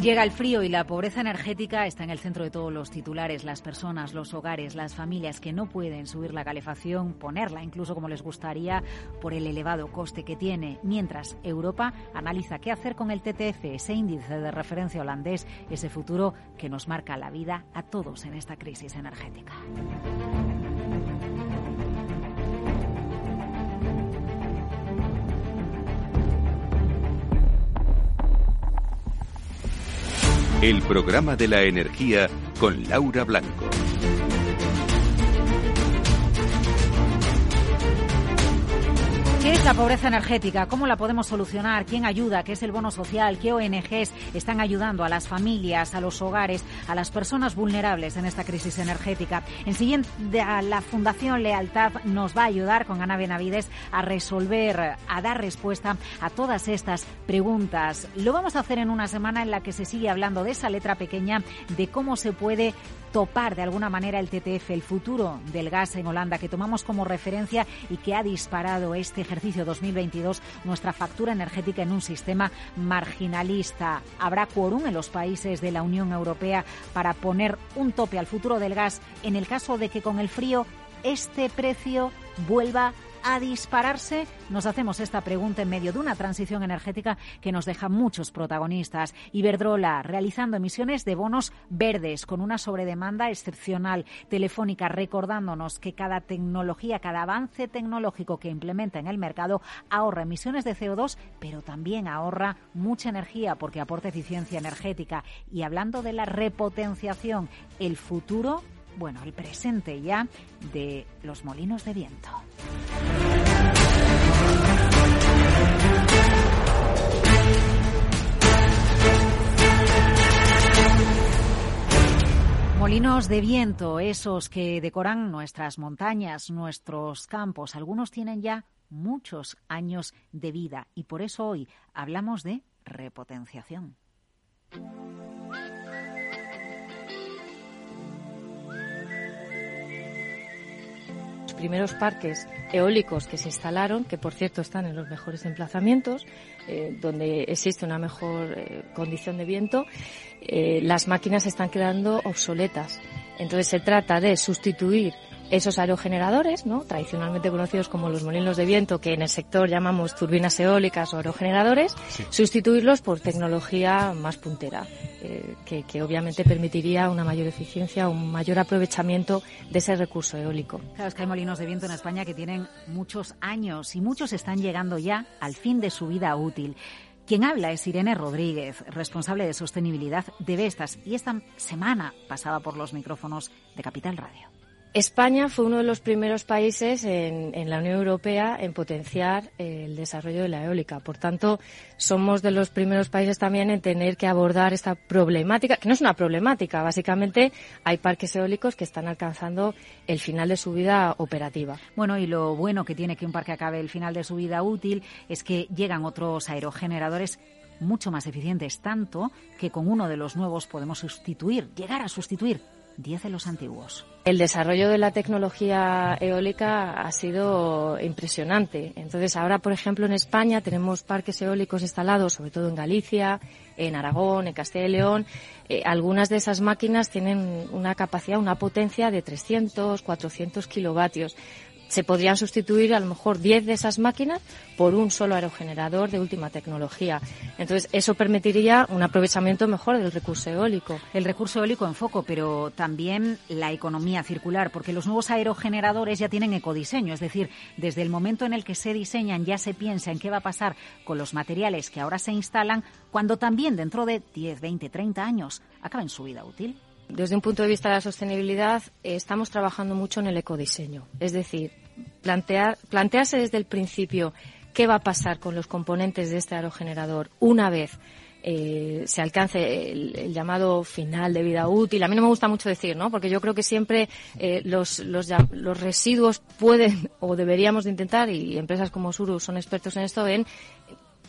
Llega el frío y la pobreza energética está en el centro de todos los titulares. Las personas, los hogares, las familias que no pueden subir la calefacción, ponerla incluso como les gustaría por el elevado coste que tiene. Mientras Europa analiza qué hacer con el TTF, ese índice de referencia holandés, ese futuro que nos marca la vida a todos en esta crisis energética. El programa de la energía con Laura Blanco. ¿Qué es la pobreza energética? ¿Cómo la podemos solucionar? ¿Quién ayuda? ¿Qué es el bono social? ¿Qué ONGs están ayudando a las familias, a los hogares, a las personas vulnerables en esta crisis energética? En siguiente, la Fundación Lealtad nos va a ayudar con Ana Benavides a resolver, a dar respuesta a todas estas preguntas. Lo vamos a hacer en una semana en la que se sigue hablando de esa letra pequeña, de cómo se puede topar de alguna manera el TTF, el futuro del gas en Holanda, que tomamos como referencia y que ha disparado este ejercicio 2022 nuestra factura energética en un sistema marginalista. ¿Habrá quórum en los países de la Unión Europea para poner un tope al futuro del gas en el caso de que con el frío este precio vuelva dispararse? Nos hacemos esta pregunta en medio de una transición energética que nos deja muchos protagonistas. Iberdrola realizando emisiones de bonos verdes con una sobredemanda excepcional. Telefónica recordándonos que cada tecnología, cada avance tecnológico que implementa en el mercado ahorra emisiones de CO2, pero también ahorra mucha energía porque aporta eficiencia energética. Y hablando de la repotenciación, el futuro bueno, el presente ya de los molinos de viento. Molinos de viento, esos que decoran nuestras montañas, nuestros campos. Algunos tienen ya muchos años de vida y por eso hoy hablamos de repotenciación. Primeros parques eólicos que se instalaron, que por cierto están en los mejores emplazamientos, eh, donde existe una mejor eh, condición de viento, eh, las máquinas están quedando obsoletas. Entonces se trata de sustituir esos aerogeneradores, ¿no? tradicionalmente conocidos como los molinos de viento, que en el sector llamamos turbinas eólicas o aerogeneradores, sustituirlos por tecnología más puntera, eh, que, que, obviamente permitiría una mayor eficiencia, un mayor aprovechamiento de ese recurso eólico. Claro, es que hay molinos de viento en España que tienen muchos años y muchos están llegando ya al fin de su vida útil. Quien habla es Irene Rodríguez, responsable de sostenibilidad de Vestas, y esta semana pasaba por los micrófonos de Capital Radio. España fue uno de los primeros países en, la Unión Europea en potenciar el desarrollo de la eólica. Por tanto, somos de los primeros países también en tener que abordar esta problemática, que no es una problemática. Básicamente, hay parques eólicos que están alcanzando el final de su vida operativa. Bueno, y lo bueno que tiene que un parque acabe el final de su vida útil es que llegan otros aerogeneradores mucho más eficientes, tanto que con uno de los nuevos podemos sustituir, llegar a sustituir 10 de los antiguos. El desarrollo de la tecnología eólica ha sido impresionante. Entonces, ahora, por ejemplo, en España tenemos parques eólicos instalados, sobre todo en Galicia, en Aragón, en Castilla y León. Eh, algunas de esas máquinas tienen una capacidad, una potencia de 300, 400 kilovatios se podrían sustituir a lo mejor 10 de esas máquinas por un solo aerogenerador de última tecnología. Entonces, eso permitiría un aprovechamiento mejor del recurso eólico. El recurso eólico en foco, pero también la economía circular, porque los nuevos aerogeneradores ya tienen ecodiseño, es decir, desde el momento en el que se diseñan ya se piensa en qué va a pasar con los materiales que ahora se instalan, cuando también dentro de 10, 20, 30 años acaben su vida útil. Desde un punto de vista de la sostenibilidad, eh, estamos trabajando mucho en el ecodiseño. Es decir, plantear, plantearse desde el principio qué va a pasar con los componentes de este aerogenerador una vez eh, se alcance el, llamado final de vida útil. A mí no me gusta mucho decir, ¿no? Porque yo creo que siempre eh, los, los, los, residuos pueden o deberíamos de intentar, y empresas como Suru son expertos en esto, en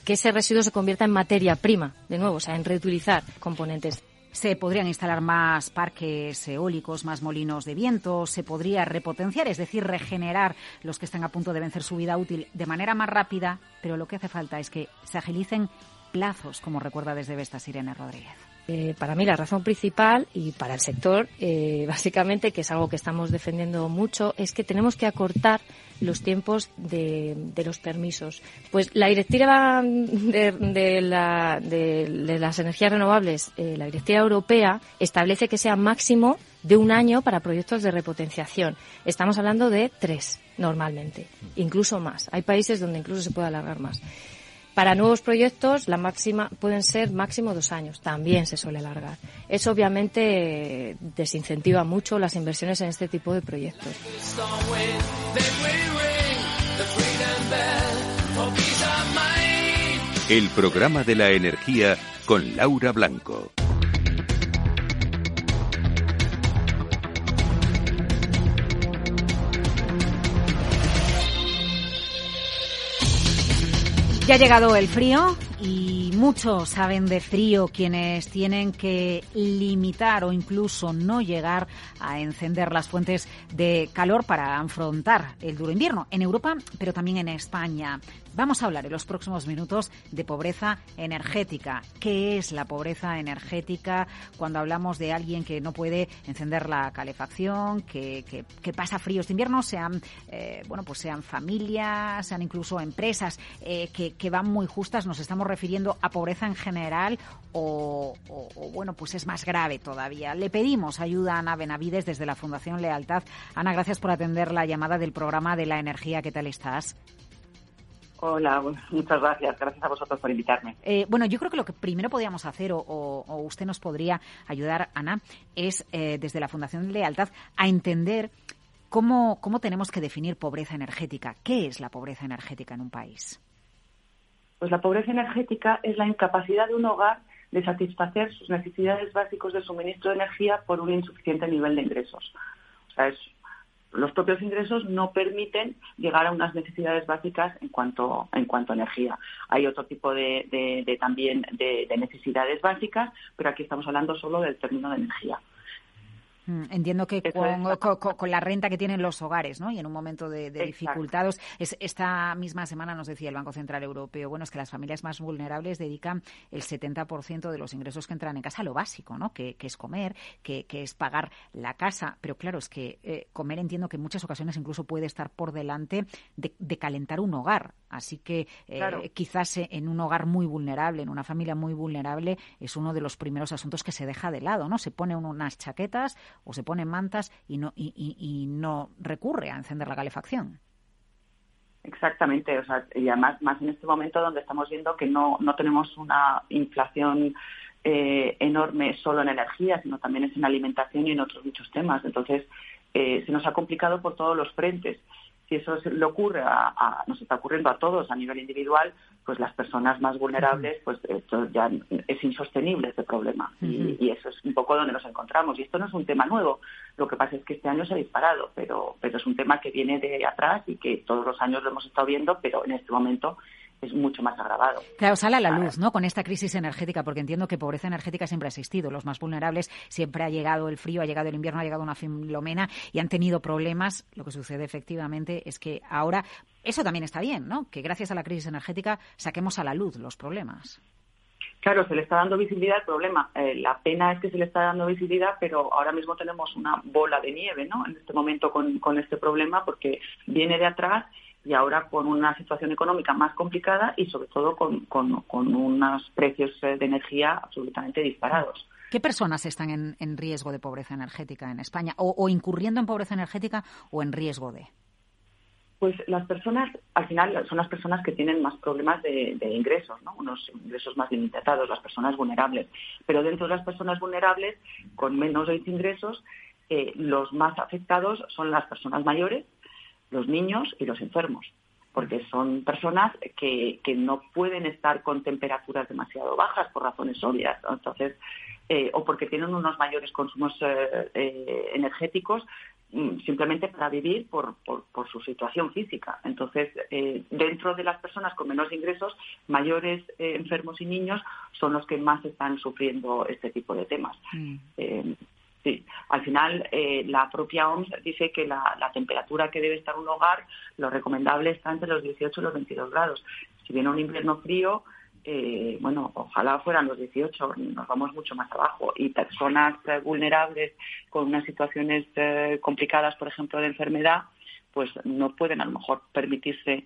que ese residuo se convierta en materia prima, de nuevo, o sea, en reutilizar componentes. Se podrían instalar más parques eólicos, más molinos de viento, se podría repotenciar, es decir, regenerar los que están a punto de vencer su vida útil de manera más rápida, pero lo que hace falta es que se agilicen plazos, como recuerda desde Vestas Irene Rodríguez. Eh, para mí la razón principal y para el sector, eh, básicamente, que es algo que estamos defendiendo mucho, es que tenemos que acortar los tiempos de, los permisos. Pues la directiva de, las energías renovables, eh, la directiva europea, establece que sea máximo de un año para proyectos de repotenciación. Estamos hablando de tres normalmente, incluso más. Hay países donde incluso se puede alargar más. Para nuevos proyectos, la máxima pueden ser máximo dos años. También se suele alargar. Eso obviamente desincentiva mucho las inversiones en este tipo de proyectos. El programa de la energía con Laura Blanco. Ya ha llegado el frío y muchos saben de frío quienes tienen que limitar o incluso no llegar a encender las fuentes de calor para afrontar el duro invierno en Europa, pero también en España. Vamos a hablar en los próximos minutos de pobreza energética. ¿Qué es la pobreza energética cuando hablamos de alguien que no puede encender la calefacción, que, pasa fríos de invierno, sean eh, bueno pues sean familias, sean incluso empresas eh, que, van muy justas? Nos estamos refiriendo a pobreza en general o, o, bueno pues es más grave todavía. Le pedimos ayuda a Ana Benavides desde la Fundación Lealtad. Ana, gracias por atender la llamada del programa de la energía. ¿Qué tal estás? Hola, muchas gracias. Gracias a vosotros por invitarme. Eh, bueno, yo creo que lo que primero podríamos hacer, o, usted nos podría ayudar, Ana, es eh, desde la Fundación Lealtad a entender cómo, cómo tenemos que definir pobreza energética. ¿Qué es la pobreza energética en un país? Pues la pobreza energética es la incapacidad de un hogar de satisfacer sus necesidades básicas de suministro de energía por un insuficiente nivel de ingresos. O sea, los propios ingresos no permiten llegar a unas necesidades básicas en cuanto en cuanto a energía. Hay otro tipo de, también de, necesidades básicas, pero aquí estamos hablando solo del término de energía. Mm, entiendo que con, la renta que tienen los hogares, ¿no? Y en un momento de, dificultades, esta misma semana nos decía el Banco Central Europeo, bueno, es que las familias más vulnerables dedican el 70% de los ingresos que entran en casa a lo básico, ¿no? Que, es comer, que, es pagar la casa. Pero claro, es que eh, comer entiendo que en muchas ocasiones incluso puede estar por delante de, calentar un hogar. Así que eh, quizás en un hogar muy vulnerable, en una familia muy vulnerable, es uno de los primeros asuntos que se deja de lado, ¿no? Se pone unas chaquetas o se pone mantas y no, y, no recurre a encender la calefacción. Exactamente, o sea, y además más en este momento donde estamos viendo que no, no tenemos una inflación eh, enorme solo en energía, sino también es en alimentación y en otros muchos temas. Entonces, eh, se nos ha complicado por todos los frentes si eso le ocurre a, nos está ocurriendo a todos a nivel individual, pues las personas más vulnerables, pues esto ya es insostenible este problema. y, eso es un poco donde nos encontramos. Y esto no es un tema nuevo. Lo que pasa es que este año se ha disparado, pero, pero es un tema que viene de atrás y que todos los años lo hemos estado viendo, pero en este momento es mucho más agravado. Claro, sale a la luz, ¿no? Con esta crisis energética, porque entiendo que pobreza energética siempre ha existido. Los más vulnerables siempre ha llegado el frío, ha llegado el invierno, ha llegado una filomena y han tenido problemas. Lo que sucede efectivamente es que ahora eso también está bien, ¿no? Que gracias a la crisis energética saquemos a la luz los problemas. Claro, se le está dando visibilidad al problema. Eh, la pena es que se le está dando visibilidad, pero ahora mismo tenemos una bola de nieve, ¿no? En este momento con, con este problema, porque viene de atrás y ahora con una situación económica más complicada y sobre todo con, unos precios eh, de energía absolutamente disparados. ¿Qué personas están en, riesgo de pobreza energética en España? O, incurriendo en pobreza energética o en riesgo de? Pues las personas, al final, son las personas que tienen más problemas de, ingresos, ¿no? unos ingresos más limitados, las personas vulnerables. Pero dentro de las personas vulnerables, con menos ingresos, eh, los más afectados son las personas mayores, los niños y los enfermos, porque son personas que, que no pueden estar con temperaturas demasiado bajas por razones obvias, entonces, eh, o porque tienen unos mayores consumos eh, eh, energéticos mm, simplemente para vivir por, por, su situación física. Entonces, dentro de las personas con menos ingresos, mayores enfermos y niños son los que más están sufriendo este tipo de temas. Mm. Sí, al final eh, la propia OMS dice que la, temperatura que debe estar un hogar, lo recomendable está entre los 18 y los 22 grados. Si viene un invierno frío, eh, bueno, ojalá fueran los 18, nos vamos mucho más abajo. Y personas eh, vulnerables con unas situaciones eh, complicadas, por ejemplo, de enfermedad, pues no pueden a lo mejor permitirse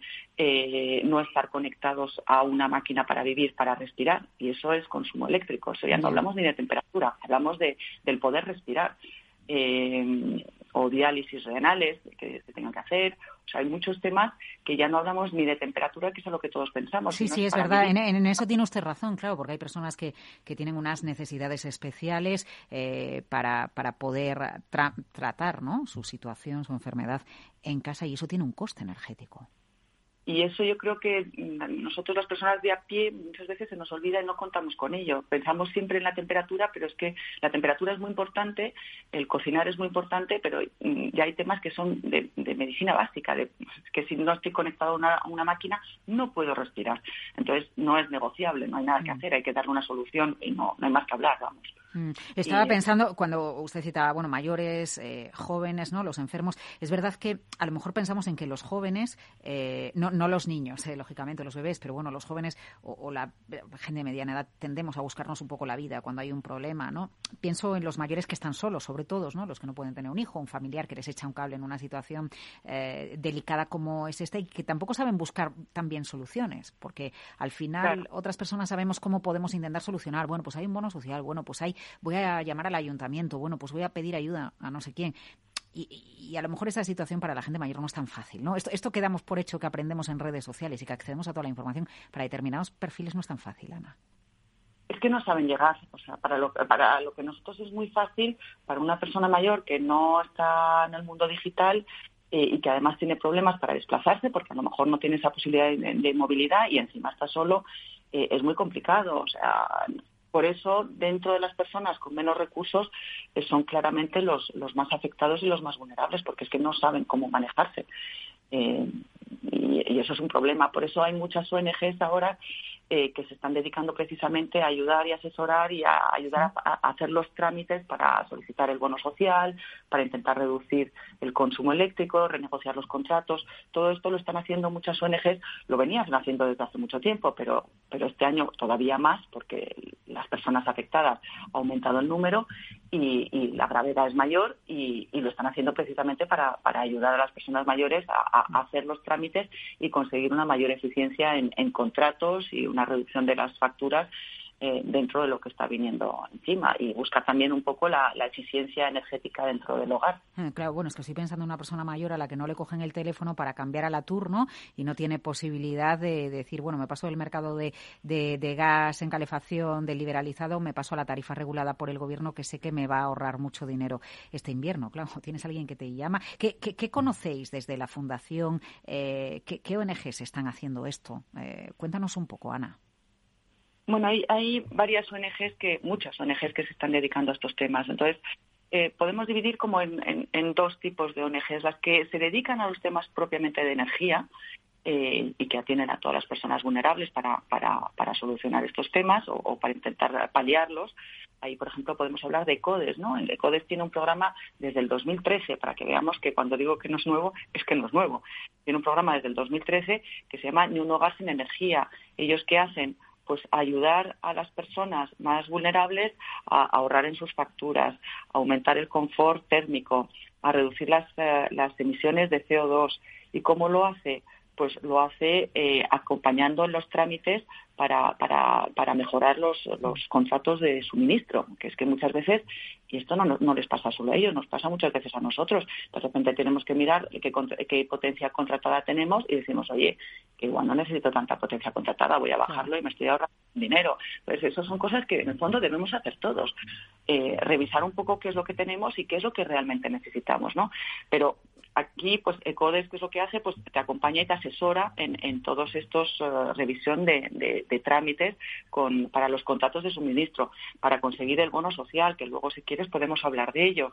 no estar conectados a una máquina para vivir, para respirar. Y eso es consumo eléctrico. Eso ya no hablamos ni de temperatura, hablamos de, del poder respirar o diálisis renales que se tengan que hacer. O sea, hay muchos temas que ya no hablamos ni de temperatura, que es a lo que todos pensamos. Sí, sí, es verdad. En, eso tiene usted razón, claro, porque hay personas que, que tienen unas necesidades especiales eh, para, para poder tratar ¿no? su situación, su enfermedad en casa y eso tiene un coste energético. Y eso yo creo que mm, nosotros las personas de a pie muchas veces se nos olvida y no contamos con ello. Pensamos siempre en la temperatura, pero es que la temperatura es muy importante, el cocinar es muy importante, pero mm, ya hay temas que son de, medicina básica, de que si no estoy conectado a una, a una, máquina no puedo respirar. Entonces no es negociable, no hay nada que mm. hacer, hay que darle una solución y no, no hay más que hablar, vamos. Mm. Estaba pensando, cuando usted citaba, bueno, mayores, eh, jóvenes, ¿no? Los enfermos. Es verdad que a lo mejor pensamos en que los jóvenes, eh, no, no los niños, eh, lógicamente, los bebés, pero bueno, los jóvenes o, la gente de mediana edad tendemos a buscarnos un poco la vida cuando hay un problema, ¿no? Pienso en los mayores que están solos, sobre todo, ¿no? Los que no pueden tener un hijo, un familiar que les echa un cable en una situación delicada como es esta y que tampoco saben buscar también soluciones, porque al final otras personas sabemos cómo podemos intentar solucionar. Bueno, pues hay un bono social, bueno, pues hay voy a llamar al ayuntamiento, bueno, pues voy a pedir ayuda a no sé quién. Y, a lo mejor esa situación para la gente mayor no es tan fácil, ¿no? Esto, esto que damos por hecho que aprendemos en redes sociales y que accedemos a toda la información para determinados perfiles no es tan fácil, Ana. Es que no saben llegar. O sea, para lo, para lo que nosotros es muy fácil, para una persona mayor que no está en el mundo digital, eh, y que además tiene problemas para desplazarse porque a lo mejor no tiene esa posibilidad de, movilidad y encima está solo, eh, es muy complicado. O sea, por eso, dentro de las personas con menos recursos, eh, son claramente los, más afectados y los más vulnerables, porque es que no saben cómo manejarse. Eh, y, eso es un problema. Por eso hay muchas ONGs ahora eh, que se están dedicando precisamente a ayudar y asesorar y a ayudar a, hacer los trámites para solicitar el bono social, para intentar reducir el consumo eléctrico, renegociar los contratos. Todo esto lo están haciendo muchas ONGs, lo venían haciendo desde hace mucho tiempo, pero, pero este año todavía más porque las personas afectadas ha aumentado el número y, la gravedad es mayor y, lo están haciendo precisamente para, ayudar a las personas mayores a, hacer los trámites y conseguir una mayor eficiencia en, en contratos y una reducción de las facturas eh, dentro de lo que está viniendo encima y buscar también un poco la, eficiencia energética dentro del hogar. Eh, claro, bueno, es estoy pensando en una persona mayor a la que no le cogen el teléfono para cambiar a la turno y no tiene posibilidad de, decir, bueno, me paso del mercado de, de, gas en calefacción, de liberalizado, me paso a la tarifa regulada por el gobierno que sé que me va a ahorrar mucho dinero este invierno. Claro, tienes alguien que te llama. ¿Qué, qué, conocéis desde la Fundación? Eh, ¿qué, ¿qué, ONGs están haciendo esto? cuéntanos un poco, Ana. Bueno, hay, hay varias ONGs que, muchas ONGs que se están dedicando a estos temas. Entonces, eh, podemos dividir como en, en, dos tipos de ONGs, las que se dedican a los temas propiamente de energía eh, y que atienden a todas las personas vulnerables para, para, para solucionar estos temas o, para intentar paliarlos. Ahí, por ejemplo, podemos hablar de CODES, ¿no? El CODES tiene un programa desde el 2013, para que veamos que cuando digo que no es nuevo, es que no es nuevo. Tiene un programa desde el 2013 que se llama Ni un hogar sin energía. Ellos qué hacen? Pues ayudar a las personas más vulnerables a ahorrar en sus facturas, a aumentar el confort térmico, a reducir las, eh, las emisiones de CO2. ¿Y cómo lo hace? Pues lo hace eh, acompañando en los trámites para, para, para mejorar los, los contratos de suministro, que es que muchas veces, y esto no, no les pasa solo a ellos, nos pasa muchas veces a nosotros, de repente tenemos que mirar qué, qué potencia contratada tenemos y decimos, oye, que igual no necesito tanta potencia contratada, voy a bajarlo y me estoy ahorrando dinero. Pues eso son cosas que en el fondo debemos hacer todos, eh, revisar un poco qué es lo que tenemos y qué es lo que realmente necesitamos, ¿no? Pero Aquí, pues, ECODES, ¿qué es lo que hace? Pues te acompaña y te asesora en, en todos estos uh, revisión de, de, trámites con, para los contratos de suministro, para conseguir el bono social, que luego, si quieres, podemos hablar de ello,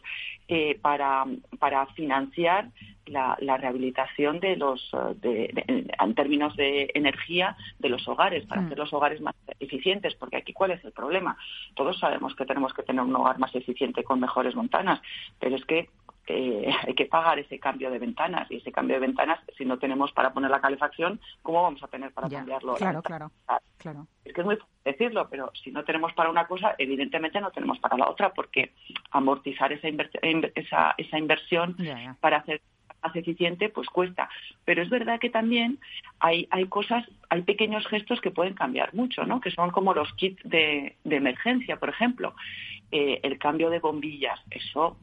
eh, para, para financiar la, la, rehabilitación de los, uh, de, en términos de energía de los hogares, para mm. hacer los hogares más eficientes, porque aquí, ¿cuál es el problema? Todos sabemos que tenemos que tener un hogar más eficiente con mejores montanas, pero es que eh, hay que pagar ese cambio de ventanas y ese cambio de ventanas, si no tenemos para poner la calefacción, ¿cómo vamos a tener para cambiarlo? Claro, claro, claro. Es que es muy fácil decirlo, pero si no tenemos para una cosa, evidentemente no tenemos para la otra, porque amortizar esa, esa, esa inversión para hacer más eficiente, pues cuesta. Pero es verdad que también hay, hay cosas, hay pequeños gestos que pueden cambiar mucho, ¿no? Que son como los kits de, de emergencia, por ejemplo. Eh, el cambio de bombillas, eso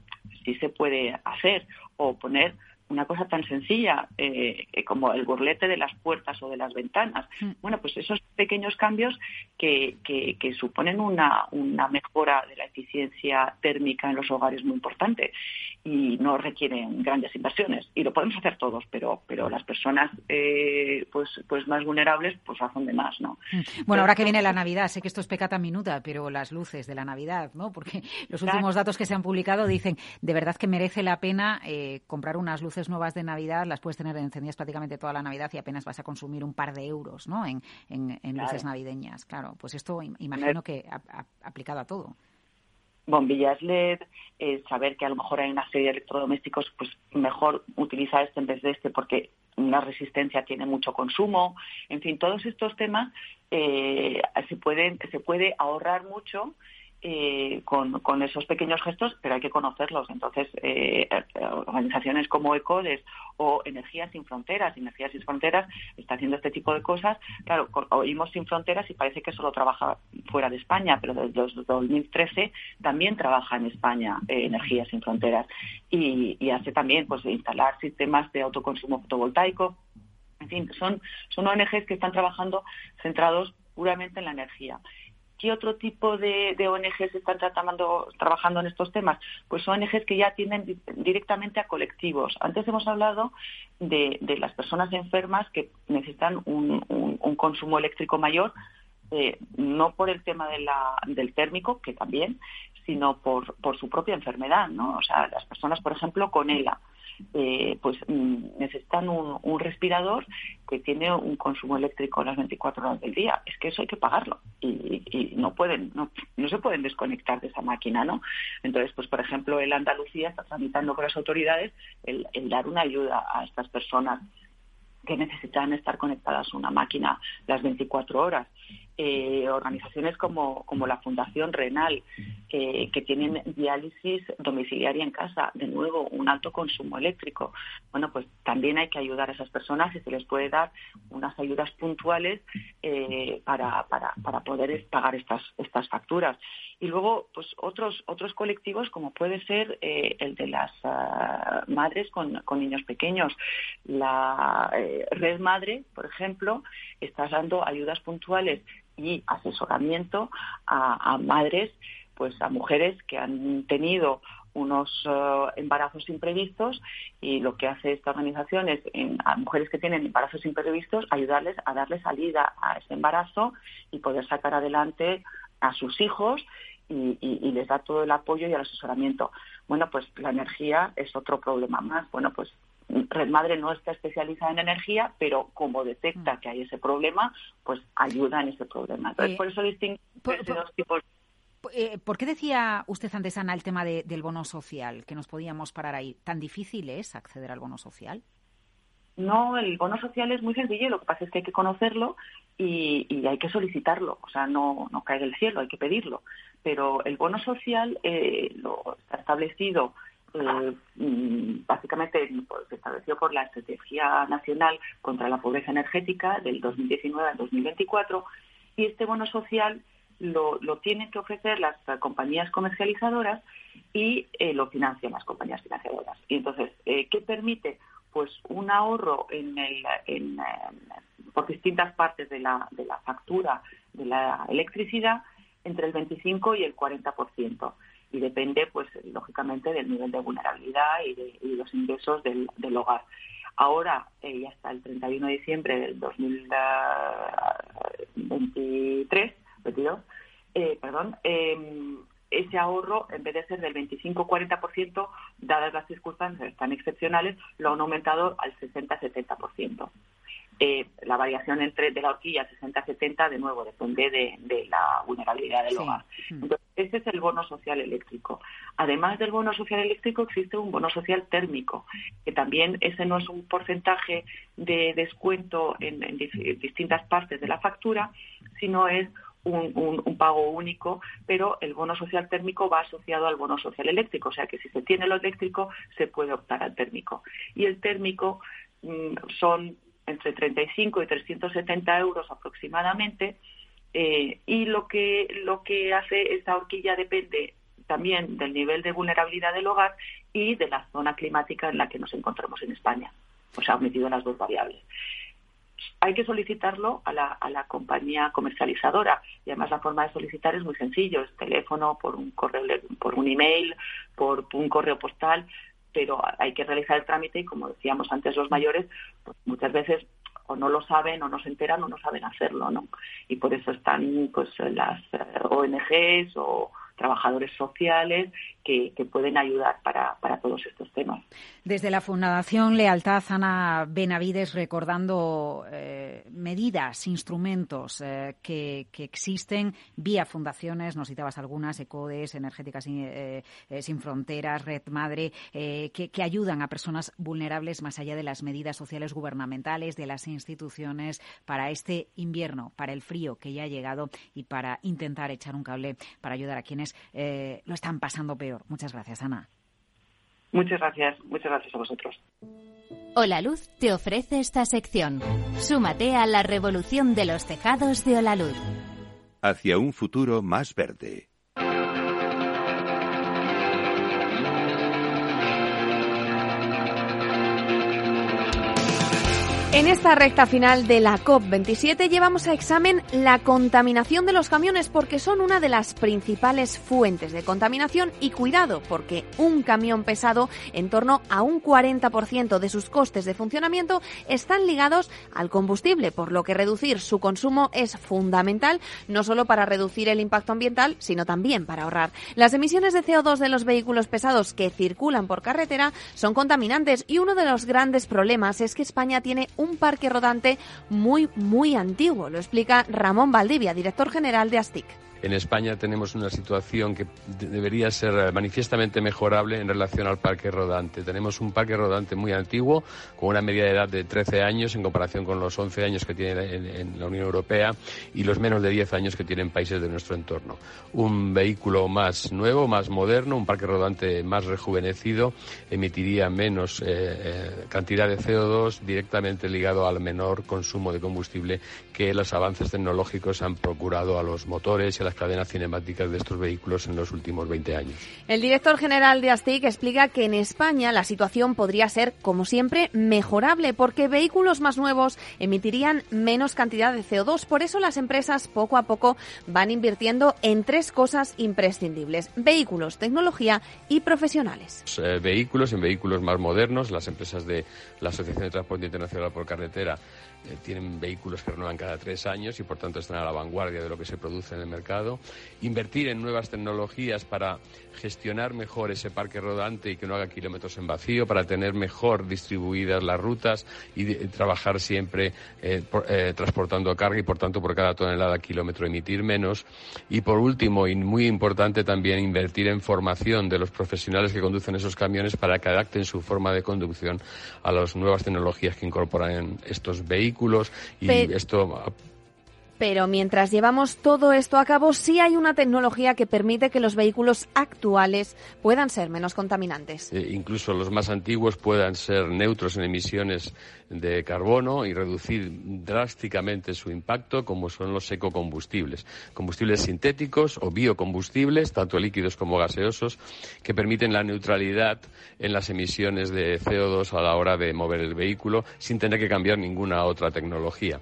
sí se puede hacer. O poner una cosa tan sencilla eh, como el burlete de las puertas o de las ventanas. Mm. Bueno, pues esos pequeños cambios que, que, suponen una, una, mejora de la eficiencia térmica en los hogares muy importante y no requieren grandes inversiones. Y lo podemos hacer todos, pero, pero las personas eh, pues, pues más vulnerables pues hacen de más, ¿no? Mm. Bueno, ahora que viene la Navidad, sé que esto es pecata minuta, pero las luces de la Navidad, ¿no? Porque los últimos datos que se han publicado dicen de verdad que merece la pena eh, comprar unas luces nuevas de Navidad las puedes tener encendidas prácticamente toda la Navidad y apenas vas a consumir un par de euros ¿no? en, en, luces navideñas. Claro, pues esto imagino que ha, aplicado a todo bombillas LED, eh, saber que a lo mejor hay una serie de electrodomésticos, pues mejor utilizar este en vez de este porque una resistencia tiene mucho consumo. En fin, todos estos temas eh, se pueden se puede ahorrar mucho eh, con, con, esos pequeños gestos, pero hay que conocerlos. Entonces, eh, organizaciones como ECODES o Energías Sin Fronteras, Energías Sin Fronteras está haciendo este tipo de cosas. Claro, oímos Sin Fronteras y parece que solo trabaja fuera de España, pero desde 2013 también trabaja en España eh, Energías Sin Fronteras y, hace también pues instalar sistemas de autoconsumo fotovoltaico. En fin, son, son ONGs que están trabajando centrados puramente en la energía. ¿Qué otro tipo de, ONGs están tratando, trabajando en estos temas? Pues ONGs que ya atienden directamente a colectivos. Antes hemos hablado de, las personas enfermas que necesitan un, consumo eléctrico mayor, eh, no por el tema del térmico, que también, sino por, por su propia enfermedad, ¿no? O sea, las personas, por ejemplo, con ELA eh, pues mm, necesitan un, respirador que tiene un consumo eléctrico las 24 horas del día. Es que eso hay que pagarlo y, no pueden, no, se pueden desconectar de esa máquina, ¿no? Entonces, pues por ejemplo, el Andalucía está tramitando con las autoridades el, el dar una ayuda a estas personas que necesitan estar conectadas a una máquina las 24 horas. Eh, organizaciones como, como, la Fundación Renal, que tienen diálisis domiciliaria en casa, de nuevo, un alto consumo eléctrico. Bueno, pues también hay que ayudar a esas personas y se les puede dar unas ayudas puntuales eh, para, para, para, poder pagar estas, estas facturas. Y luego, pues otros, otros colectivos, como puede ser eh, el de las ah, madres con, con, niños pequeños. La Red Madre, por ejemplo, está dando ayudas puntuales y asesoramiento a, madres, pues a mujeres que han tenido unos eh, embarazos imprevistos y lo que hace esta organización es a mujeres que tienen embarazos imprevistos ayudarles a darle salida a ese embarazo y poder sacar adelante a sus hijos y, y, les da todo el apoyo y el asesoramiento. Bueno, pues la energía es otro problema más. Bueno, pues Red Madre no está especializada en energía, pero como detecta mm. que hay ese problema, pues ayuda en ese problema. Entonces, eh, por eso distingue dos tipos. Eh, ¿Por qué decía usted antes, Ana, el tema del bono social, que nos podíamos parar ahí? ¿Tan difícil es acceder al bono social? No, el bono social es muy sencillo, lo que pasa es que hay que conocerlo y, hay que solicitarlo, o sea, no, no cae del cielo, hay que pedirlo. Pero el bono social eh, lo está establecido eh, básicamente se estableció por la Estrategia Nacional contra la Pobreza Energética del 2019 al 2024 y este bono social lo, tienen que ofrecer las compañías comercializadoras y eh, lo financian las compañías financiadoras. Y entonces, eh, ¿qué permite? Pues un ahorro en el, en, por distintas partes de la, de la factura de la electricidad entre el 25 y el 40% y depende, pues lógicamente, del nivel de vulnerabilidad y de los ingresos del, hogar. Ahora, eh, ya hasta el 31 de diciembre del 2023, 22, eh, perdón, em, ese ahorro, en vez de ser del 25-40%, dadas las circunstancias tan excepcionales, lo han aumentado al 60-70%. Eh, la variación entre de la horquilla 60-70, de nuevo, depende de, la vulnerabilidad del hogar. Mm. Entonces, Ese es el bono social eléctrico. Además del bono social eléctrico existe un bono social térmico, que también ese no es un porcentaje de descuento en, distintas partes de la factura, sino es un, pago único, pero el bono social térmico va asociado al bono social eléctrico, o sea que si se tiene lo eléctrico se puede optar al térmico. Y el térmico mm, son entre 35 y 370 euros aproximadamente, eh, y lo que, lo que hace esta horquilla depende también del nivel de vulnerabilidad del hogar y de la zona climática en la que nos encontramos en España. O sea, ha metido las dos variables. Hay que solicitarlo a la, a la compañía comercializadora y además la forma de solicitar es muy sencillo, es teléfono, por un correo, por un email, por un correo postal, pero hay que realizar el trámite y como decíamos antes los mayores, pues muchas veces o no lo saben o no se enteran o no saben hacerlo, ¿no? Y por eso están pues las eh, ONGs o trabajadores sociales que, pueden ayudar para, todos estos temas. Desde la Fundación Lealtad, Ana Benavides, recordando eh, medidas, instrumentos eh, que, existen vía fundaciones, nos citabas algunas, ECODES, Energéticas sin, eh, Fronteras, Red Madre, que, ayudan a personas vulnerables más allá de las medidas sociales gubernamentales, de las instituciones, para este invierno, para el frío que ya ha llegado y para intentar echar un cable para ayudar a quienes lo están pasando peor. Muchas gracias, Ana. Muchas gracias, muchas gracias a vosotros. Hola Luz te ofrece esta sección. Súmate a la revolución de los tejados de Hola Luz. Hacia un futuro más verde. En esta recta final de la COP27 llevamos a examen la contaminación de los camiones porque son una de las principales fuentes de contaminación y cuidado porque un camión pesado en torno a un 40% de sus costes de funcionamiento están ligados al combustible, por lo que reducir su consumo es fundamental no solo para reducir el impacto ambiental, sino también para ahorrar. Las emisiones de CO2 de los vehículos pesados que circulan por carretera son contaminantes y uno de los grandes problemas es que España tiene un un parque rodante muy, muy antiguo. Lo explica Ramón Valdivia, director general de ASTIC. En España tenemos una situación que debería ser eh, manifiestamente mejorable en relación al parque rodante. Tenemos un parque rodante muy antiguo, con una media de edad de 13 años en comparación con los 11 años que tiene en, la Unión Europea y los menos de 10 años que tienen países de nuestro entorno. Un vehículo más nuevo, más moderno, un parque rodante más rejuvenecido, emitiría menos eh, eh, cantidad de CO2 directamente ligado al menor consumo de combustible que los avances tecnológicos han procurado a los motores y a las cadenas cinemáticas de estos vehículos en los últimos 20 años. El director general de ASTIC explica que en España la situación podría ser, como siempre, mejorable porque vehículos más nuevos emitirían menos cantidad de CO2. Por eso las empresas poco a poco van invirtiendo en tres cosas imprescindibles. Vehículos, tecnología y profesionales. Eh, vehículos, en vehículos más modernos, las empresas de la Asociación de Transporte Internacional por Carretera eh, tienen vehículos que renuevan cada tres años y por tanto están a la vanguardia de lo que se produce en el mercado. Invertir en nuevas tecnologías para gestionar mejor ese parque rodante y que no haga kilómetros en vacío, para tener mejor distribuidas las rutas y, trabajar siempre eh, eh, transportando carga y por tanto por cada tonelada kilómetro emitir menos. Y por último, y muy importante también, invertir en formación de los profesionales que conducen esos camiones para que adapten su forma de conducción a las nuevas tecnologías que incorporan estos vehículos y esto pero mientras llevamos todo esto a cabo, sí hay una tecnología que permite que los vehículos actuales puedan ser menos contaminantes. Eh, incluso los más antiguos puedan ser neutros en emisiones de carbono y reducir drásticamente su impacto, como son los ecocombustibles. Combustibles sintéticos o biocombustibles, tanto líquidos como gaseosos, que permiten la neutralidad en las emisiones de CO2 a la hora de mover el vehículo sin tener que cambiar ninguna otra tecnología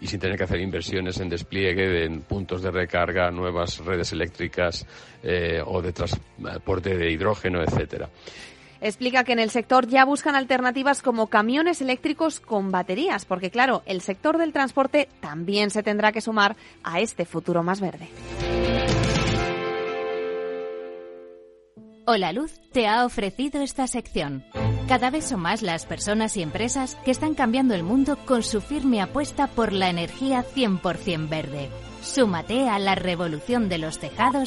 y sin tener que hacer inversiones en despliegue de puntos de recarga, nuevas redes eléctricas eh, o de transporte de hidrógeno, etcétera. Explica que en el sector ya buscan alternativas como camiones eléctricos con baterías, porque claro, el sector del transporte también se tendrá que sumar a este futuro más verde. Hola Luz te ha ofrecido esta sección. Cada vez son más las personas y empresas que están cambiando el mundo con su firme apuesta por la energía 100% verde. Súmate a la revolución de los tejados